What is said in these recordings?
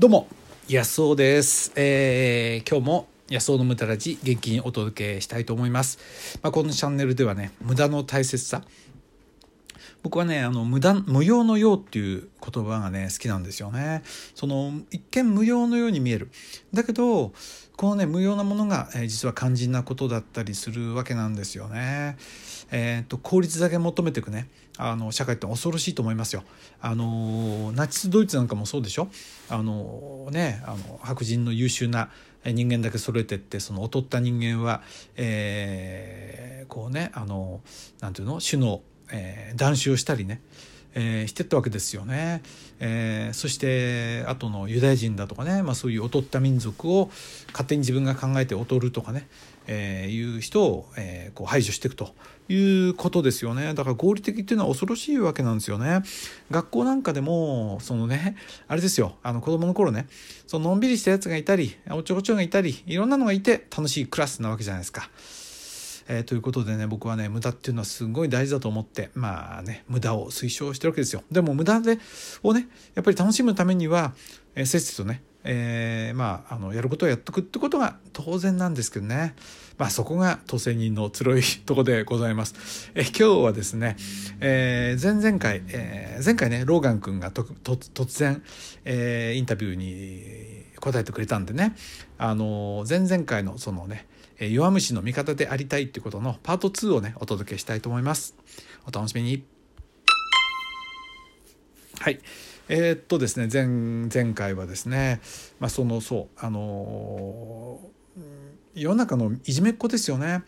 どうも。安尾です、えー今日も安尾の無駄ラジ元気にお届けしたいと思います、まあ、このチャンネルではね無駄の大切さ僕はねあの無駄無用の用っていう言葉がね好きなんですよね。その一見無用のように見える。だけどこのね無用なものが、えー実は肝心なことだったりするわけなんですよね。えー、と効率だけ求めていくねあの社会って恐ろしいと思いますよ。あのナチスドイツなんかもそうでしょ？あのねあの白人の優秀な人間だけ揃えてってその劣った人間は、えーこうねあのなんていうの？種の、えー、断種をしたりねえーしてったわけですよね、えーそして後のユダヤ人だとかね、まあ、そういう劣った民族を勝手に自分が考えて劣るとかね、えーいう人を、えーこう排除していくということですよね。だから合理的っていうのは恐ろしいわけなんですよね。学校なんかでもそのねあれですよ。あの子供の頃ねそののんびりしたやつがいたりおちょこちょがいたりいろんなのがいて楽しいクラスなわけじゃないですか。えーということでね僕はね無駄っていうのはすごい大事だと思ってまあね無駄を推奨してるわけですよ。でも無駄でをねやっぱり楽しむためには、えー、せっせとね、えーまああのやることをやっとくってことが当然なんですけどね。まあそこが都政人のつろいとこでございます、え今日はですね、えー前々回、えー前回ねローガン君がとと突然、えーインタビューに答えてくれたんでねあの前々回のそのねえ弱虫の味方でありたいってことのパート2をねお届けしたいと思います。お楽しみに。はい。えーっとですね前前回はですねまあそのそうあのー世の中のいじめっ子ですよね。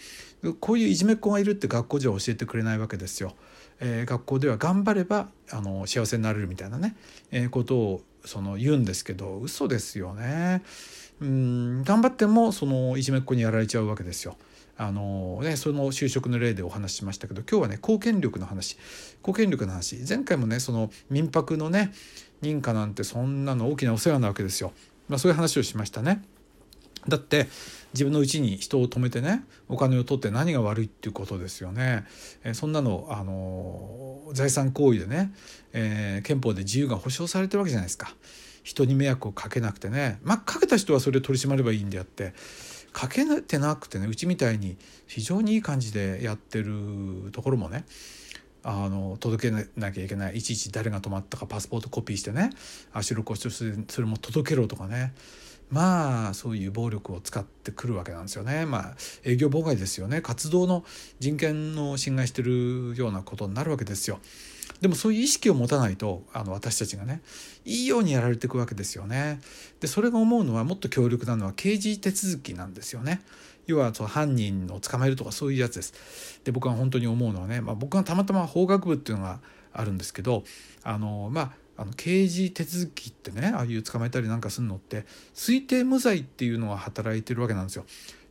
こういういじめっ子がいるって学校じゃ教えてくれないわけですよ、えー学校では頑張ればあの幸せになれるみたいなね、えーことをその言うんですけど嘘ですよね。うん頑張ってもそのいじめっ子にやられちゃうわけですよ。あのね、その就職の例でお話ししましたけど今日はね貢献力の話貢献力の話前回もねその民泊のね認可なんてそんなの大きなお世話なわけですよ。まあ、そういう話をしましたね。だって自分のうちに人を止めてねお金を取って何が悪いっていうことですよね。えそんなのあの財産行為でね、えー憲法で自由が保障されてるわけじゃないですか。人に迷惑をかけなくてねまあかけた人はそれを取り締まればいいんであってかけてなくてねうちみたいに非常にいい感じでやってるところもねあの届けなきゃいけないいちいち誰が泊まったかパスポートコピーしてね足の骨折してそれも届けろとかねまあそういう暴力を使ってくるわけなんですよね。まあ営業妨害ですよね。活動の人権の侵害してるようなことになるわけですよ。でもそういう意識を持たないとあの私たちがねいいようにやられていくわけですよね。でそれが思うのはもっと強力なのは刑事手続きなんですよね。要はその犯人を捕まえるとかそういうやつです。で僕は本当に思うのはね、まあ、僕がたまたま法学部っていうのがあるんですけどあのまああの刑事手続きってねああいう捕まえたりなんかするのって推定無罪っていうのが働いてるわけなんですよ。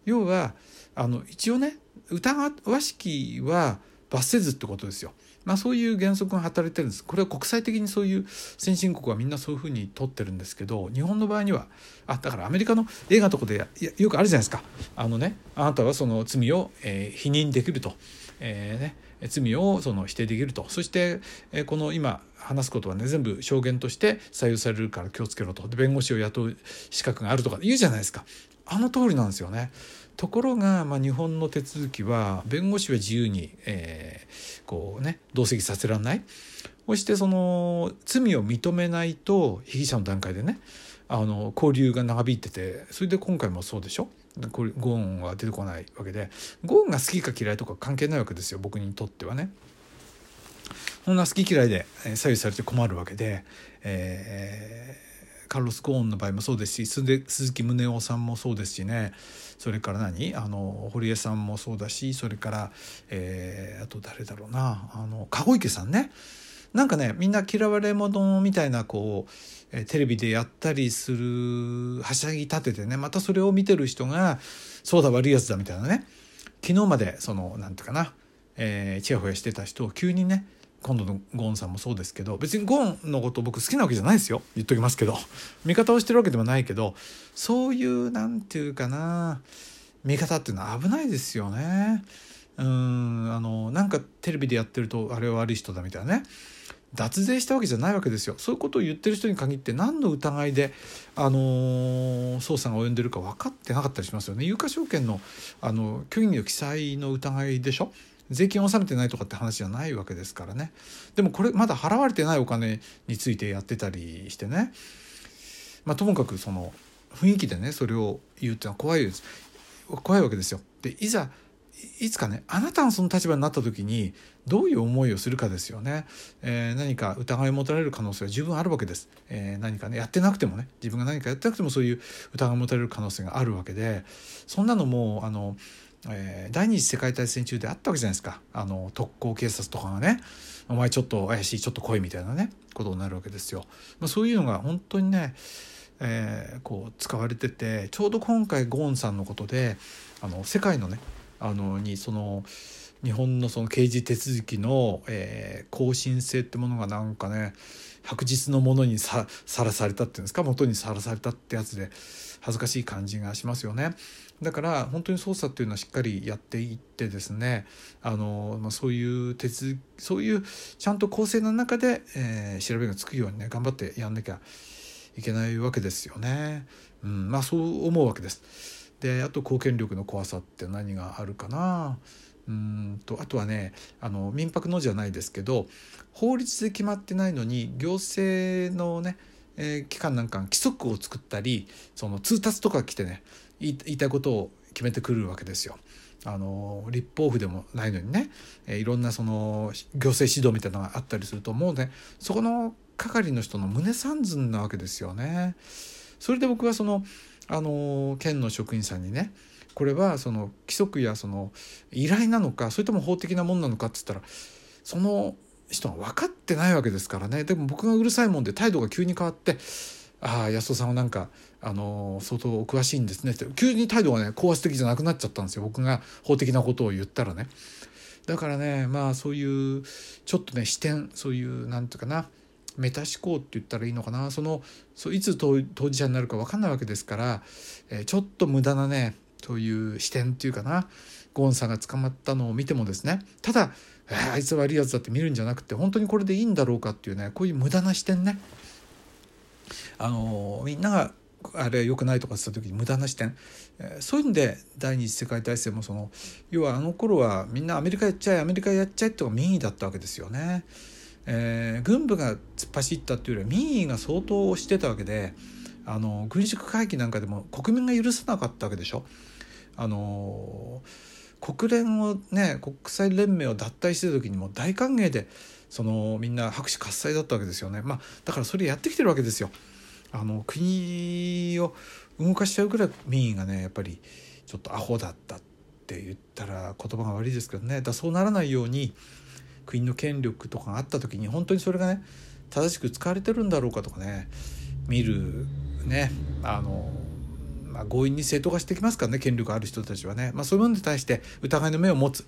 要はあの一応ね疑わしきは罰せずってことですよ。まあそういう原則が働いてるんです。これは国際的にそういう先進国はみんなそういうふうに取ってるんですけど日本の場合にはあだからアメリカの映画とかでよくあるじゃないですか。あのねあなたはその罪を、えー否認できると。えーね罪をその否定できるとそして、えーこの今話すことはね全部証言として採用されるから気をつけろと弁護士を雇う資格があるとか言うじゃないですかあの通りなんですよね。ところが、まあ、日本の手続きは弁護士は自由に、えーこうね同席させられない。そしてその罪を認めないと被疑者の段階でねあの交流が長引いててそれで今回もそうでしょ？これゴーンは出てこないわけで。ゴーンが好きか嫌いとか関係ないわけですよ僕にとってはね。そんな好き嫌いで左右されて困るわけで、えーカルロス・ゴーンの場合もそうですし鈴木宗男さんもそうですしね。それから何？あの堀江さんもそうだしそれから、えーあと誰だろうな？あの籠池さんね。なんかねみんな嫌われ者みたいなこう、えテレビでやったりするはしゃぎ立ててねまたそれを見てる人がそうだ悪いやつだみたいなね。昨日までそのなんていうかな、えー、チヤホヤしてた人を急にね今度のゴーンさんもそうですけど別にゴーンのこと僕好きなわけじゃないですよ。言っときますけど。味方をしてるわけでもないけどそういうなんていうかな見方っていうのは危ないですよね。うんあのなんかテレビでやってるとあれは悪い人だみたいなね。脱税したわけじゃないわけですよ。そういうことを言ってる人に限って何の疑いで、あのー、捜査が及んでるか分かってなかったりしますよね。有価証券のあの虚偽の記載の疑いでしょ。税金を納めてないとかって話じゃないわけですからね。でもこれまだ払われてないお金についてやってたりしてね、まあ、ともかくその雰囲気でねそれを言うっていうのは怖いです。怖いわけですよ。でいざいつかねあなたがその立場になった時にどういう思いをするかですよね、えー、何か疑いを持たれる可能性は十分あるわけです、えー、何かねやってなくてもね。自分が何かやってなくてもそういう疑いを持たれる可能性があるわけで。そんなのもあの、えー、第二次世界大戦中であったわけじゃないですかあの特攻警察とかがねお前ちょっと怪しいちょっと来いみたいなねことになるわけですよ。まあ、そういうのが本当にねえー、こう使われててちょうど今回ゴーンさんのことであの世界のねあのにその日本のその刑事手続きの、えー、更新性ってものがなんかね白日のものにさらされたっていうんですか元にさらされたってやつで恥ずかしい感じがしますよね。だから本当に捜査っていうのはしっかりやっていってですねあの、まあ、そういう手続きそういうちゃんと構成の中で、えー、調べがつくようにね頑張ってやんなきゃいけないわけですよね。うん、まあそう思うわけです。であと公権力の怖さって何があるかな。うんとあとはねあの民泊のじゃないですけど法律で決まってないのに行政のね、えー、機関なんか規則を作ったりその通達とか来てね言いたいことを決めてくるわけですよ。あの立法府でもないのにね、え、いろんなその行政指導みたいなのがあったりするともうねそこの係の人の胸三寸なわけですよね。それで僕はそのあの県の職員さんにねこれはその規則やその依頼なのかそれとも法的なもんなのかっつったらその人が分かってないわけですからねでも僕がうるさいもんで態度が急に変わって「ああ安尾さんはなんかあの相当お詳しいんですね」って。急に態度がね高圧的じゃなくなっちゃったんですよ。僕が法的なことを言ったらね。だからねまあそういうちょっとね視点そういうなんていうかなメタ思考って言ったらいいのかな。そのそいつ当事者になるか分かんないわけですから、えー、ちょっと無駄なねそういう視点っていうかなゴーンさんが捕まったのを見てもですね。ただ、えー、あいつ悪いやつだって見るんじゃなくて本当にこれでいいんだろうかっていうねこういう無駄な視点ね。あの、みんながあれ良くないとかって言った時に無駄な視点、えー、そういうんで第二次世界大戦もその要はあの頃はみんなアメリカやっちゃえアメリカやっちゃえってのが民意だったわけですよね。えー、軍部が突っ走ったっていうよりは民意が相当してたわけであの軍縮会議なんかでも国民が許さなかったわけでしょ。あの国連をね国際連盟を脱退してた時にも大歓迎でそのみんな拍手喝采だったわけですよね。まあ、だからそれやってきてるわけですよ。あの国を動かしちゃうぐらい民意がねやっぱりちょっとアホだったって言ったら言葉が悪いですけどねだそうならないように国の権力とかがあった時に本当にそれがね正しく使われてるんだろうかとかね見るねあの、まあ、強引に正当化してきますからね権力ある人たちはね、まあ、そういうものに対して疑いの目を持つ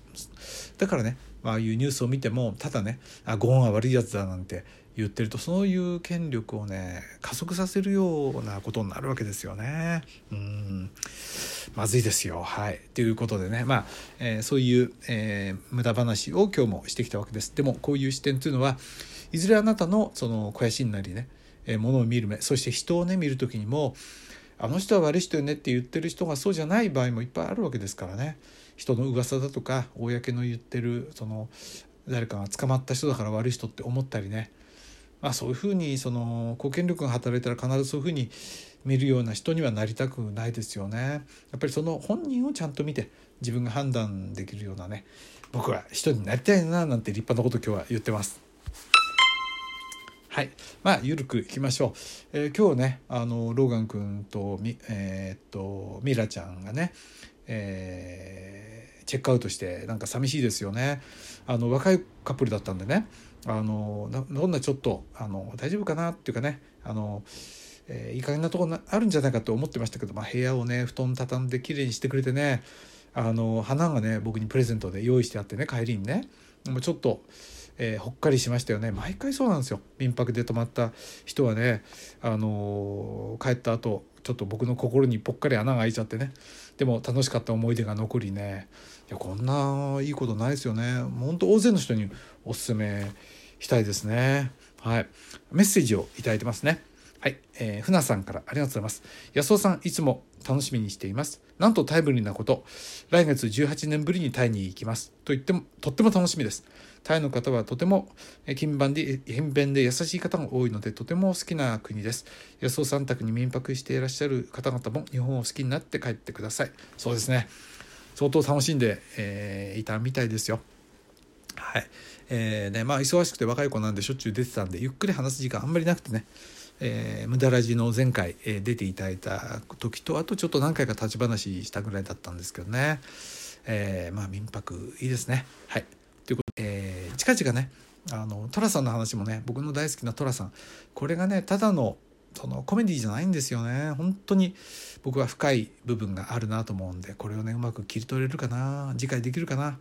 だからね、まああいうニュースを見てもただねあゴーンは悪いやつだなんて言ってるとそういう権力をね加速させるようなことになるわけですよね。うんまずいですよ。はい。ということでねまあ、えー、そういう、えー、無駄話を今日もしてきたわけです。でもこういう視点というのはいずれあなたのその肥やしになりね、えー、ものを見る目そして人をね見る時にもあの人は悪い人よねって言ってる人がそうじゃない場合もいっぱいあるわけですからね。人の噂だとか公の言ってるその誰かが捕まった人だから悪い人って思ったりねまあ、そういうふうにその公権力が働いたら必ずそういうふうに見るような人にはなりたくないですよね。やっぱりその本人をちゃんと見て自分が判断できるようなね僕は人になりたいななんて立派なこと今日は言ってます。はい。まあ、ゆるくいきましょう。えー、今日ね、あの、ローガン君とみ、えー、っと、ミラちゃんがね、えー、チェックアウトして、なんか寂しいですよね。あの、若いカップルだったんでね、あのどんなちょっとあの大丈夫かなっていうかねあの、えー、いい加減なとこあるんじゃないかと思ってましたけど、まあ、部屋をね布団畳んできれいにしてくれてねあの花がね僕にプレゼントで用意してあってね帰りにねもうちょっと、えー、ほっかりしましたよね毎回そうなんですよ民泊で泊まった人はねあの帰った後ちょっと僕の心にぽっかり穴が開いちゃってねでも楽しかった思い出が残りねいやこんないいことないですよね本当大勢の人におすすめしたいですね。はい。メッセージをいいてますね。はい、えー、船さんからありがとうございます。安尾さん、いつも楽しみにしています。なんとタイムリーなこと、来月18年ぶりにタイに行きます。と言っても、とっても楽しみです。タイの方はとても勤勉で、勤勉で優しい方が多いので、とても好きな国です。安尾さん宅に民泊していらっしゃる方々も日本を好きになって帰ってください。そうですね。相当楽しんで、えー、いたみたいですよ。はい。えー、ね、まあ忙しくて若い子なんでしょっちゅう出てたんで、ゆっくり話す時間あんまりなくてね。えー、無駄ラジの前回、えー、出ていただいた時とあとちょっと何回か立ち話したぐらいだったんですけどね、えー、まあ民泊いいですね。はい。ということで、えー、近々ねあの寅さんの話もね僕の大好きな寅さん。これがねただのそのコメディじゃないんですよね。本当に僕は深い部分があるなと思うんでこれをねうまく切り取れるかな。次回できるかな。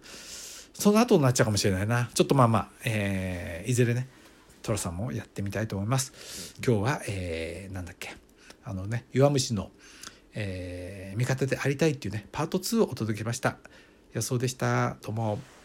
その後になっちゃうかもしれないな。ちょっとまあまあ、えー、いずれね寅さんもやってみたいと思います。今日は、えー、なんだっけあのね弱虫の、えー、味方でありたいっていうねパート2をお届けしました。予想でした。どうも。